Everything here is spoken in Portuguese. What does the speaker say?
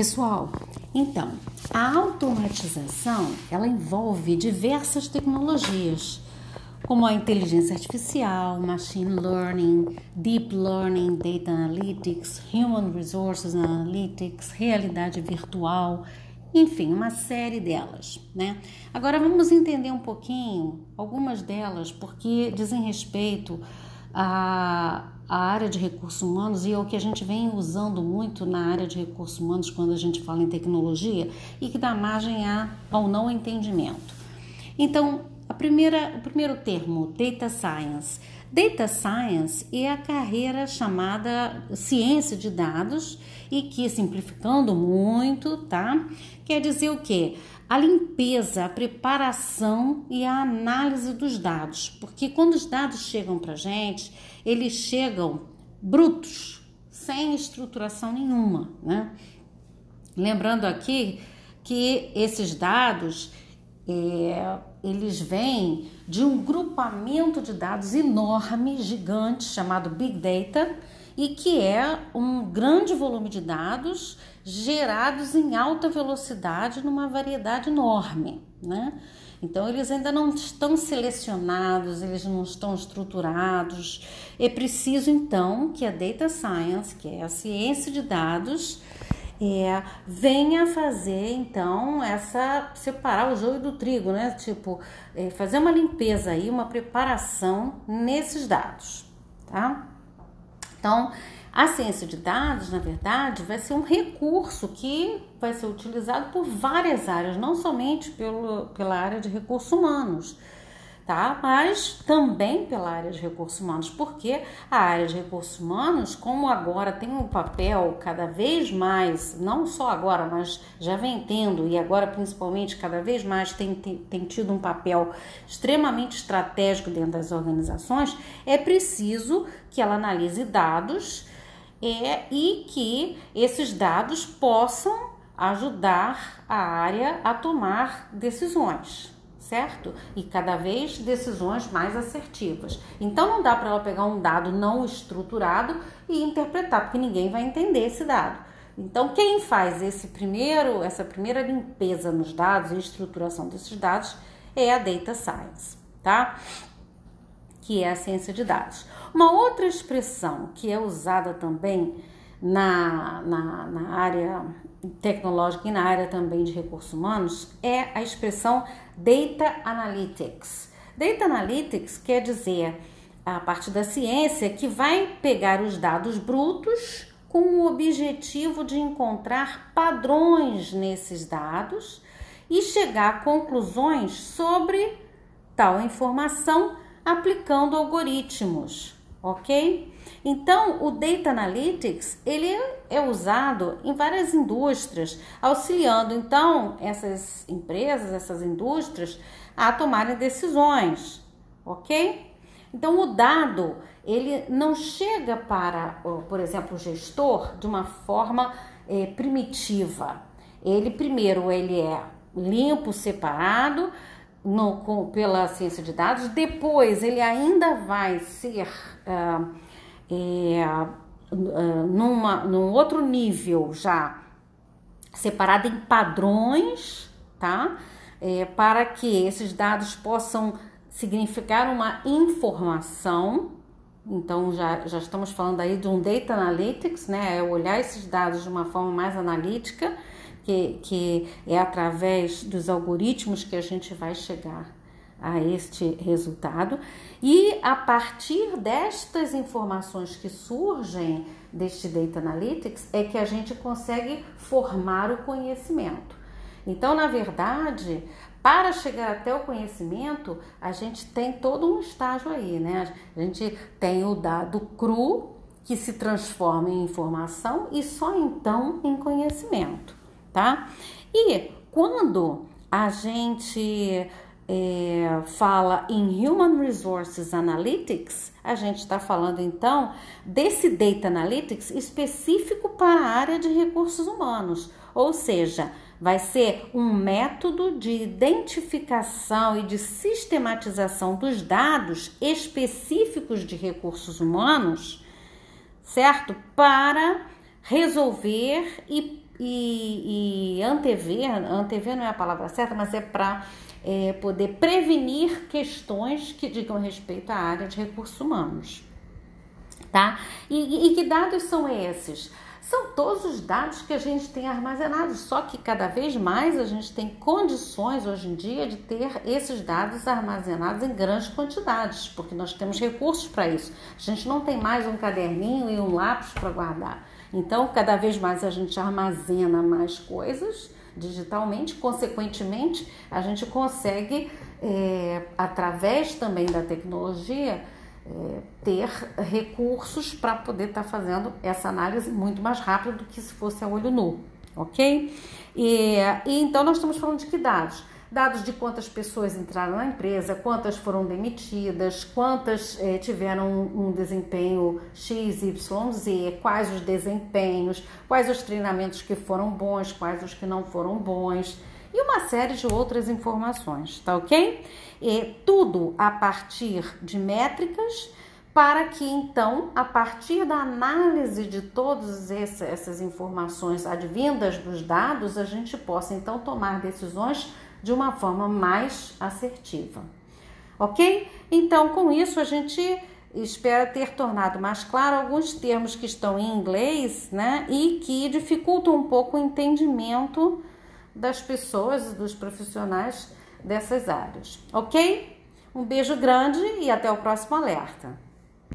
Pessoal, então, a automatização, ela envolve diversas tecnologias, como a inteligência artificial, machine learning, deep learning, data analytics, human resources analytics, realidade virtual, enfim, uma série delas, né? Agora vamos entender um pouquinho algumas delas, porque dizem respeito a a área de recursos humanos e é o que a gente vem usando muito na área de recursos humanos quando a gente fala em tecnologia e que dá margem a, ao não entendimento. Então, a primeira, o primeiro termo, data science. Data science é a carreira chamada ciência de dados e que, simplificando muito, tá? Quer dizer o quê? a limpeza, a preparação e a análise dos dados, porque quando os dados chegam para gente, eles chegam brutos, sem estruturação nenhuma, né? Lembrando aqui que esses dados é, eles vêm de um grupamento de dados enorme, gigante, chamado Big Data, e que é um grande volume de dados gerados em alta velocidade numa variedade enorme, né? Então eles ainda não estão selecionados, eles não estão estruturados. É preciso então que a data science, que é a ciência de dados, é, venha fazer então essa separar o joio do trigo, né? Tipo, é, fazer uma limpeza aí, uma preparação nesses dados, tá? Então, a ciência de dados, na verdade, vai ser um recurso que vai ser utilizado por várias áreas, não somente pelo, pela área de recursos humanos, tá? Mas também pela área de recursos humanos, porque a área de recursos humanos, como agora tem um papel cada vez mais, não só agora, mas já vem tendo, e agora principalmente cada vez mais tem, tem, tem tido um papel extremamente estratégico dentro das organizações, é preciso que ela analise dados é, e que esses dados possam ajudar a área a tomar decisões, certo? E cada vez decisões mais assertivas. Então não dá para ela pegar um dado não estruturado e interpretar, porque ninguém vai entender esse dado. Então quem faz esse primeiro, essa primeira limpeza nos dados e estruturação desses dados é a data science, tá? que é a ciência de dados. Uma outra expressão que é usada também na, na, na área tecnológica e na área também de recursos humanos é a expressão Data Analytics. Data Analytics quer dizer a parte da ciência que vai pegar os dados brutos com o objetivo de encontrar padrões nesses dados e chegar a conclusões sobre tal informação aplicando algoritmos, ok? Então, o Data Analytics ele é usado em várias indústrias, auxiliando então essas empresas, essas indústrias a tomarem decisões, ok? Então, o dado ele não chega para, por exemplo, o gestor de uma forma é, primitiva. Ele primeiro ele é limpo, separado, no, com, pela ciência de dados, depois ele ainda vai ser uh, é, uh, numa, num outro nível já separado em padrões, tá? É, para que esses dados possam significar uma informação. Então já, já estamos falando aí de um data analytics, né? É olhar esses dados de uma forma mais analítica que, que é através dos algoritmos que a gente vai chegar a este resultado e a partir destas informações que surgem deste Data Analytics é que a gente consegue formar o conhecimento. Então, na verdade, para chegar até o conhecimento, a gente tem todo um estágio aí, né? A gente tem o dado cru que se transforma em informação e só então em conhecimento tá? E quando a gente é, fala em Human Resources Analytics, a gente está falando então desse Data Analytics específico para a área de recursos humanos, ou seja, vai ser um método de identificação e de sistematização dos dados específicos de recursos humanos, certo? Para resolver e e, e antever, antever não é a palavra certa, mas é para é, poder prevenir questões que digam respeito à área de recursos humanos. Tá? E, e que dados são esses? São todos os dados que a gente tem armazenados, só que cada vez mais a gente tem condições hoje em dia de ter esses dados armazenados em grandes quantidades, porque nós temos recursos para isso. A gente não tem mais um caderninho e um lápis para guardar. Então, cada vez mais a gente armazena mais coisas digitalmente, consequentemente, a gente consegue, é, através também da tecnologia, é, ter recursos para poder estar tá fazendo essa análise muito mais rápido do que se fosse a olho nu, ok? E, e então nós estamos falando de que dados? Dados de quantas pessoas entraram na empresa, quantas foram demitidas, quantas eh, tiveram um, desempenho X, Y, Z, quais os desempenhos, quais os treinamentos que foram bons, quais os que não foram bons e uma série de outras informações, tá ok? E tudo a partir de métricas para que então, a partir da análise de todas essas informações advindas dos dados, a gente possa então tomar decisões de uma forma mais assertiva. Ok? Então, com isso, a gente espera ter tornado mais claro alguns termos que estão em inglês, né, e que dificultam um pouco o entendimento das pessoas e dos profissionais dessas áreas. Ok? Um beijo grande e até o próximo alerta.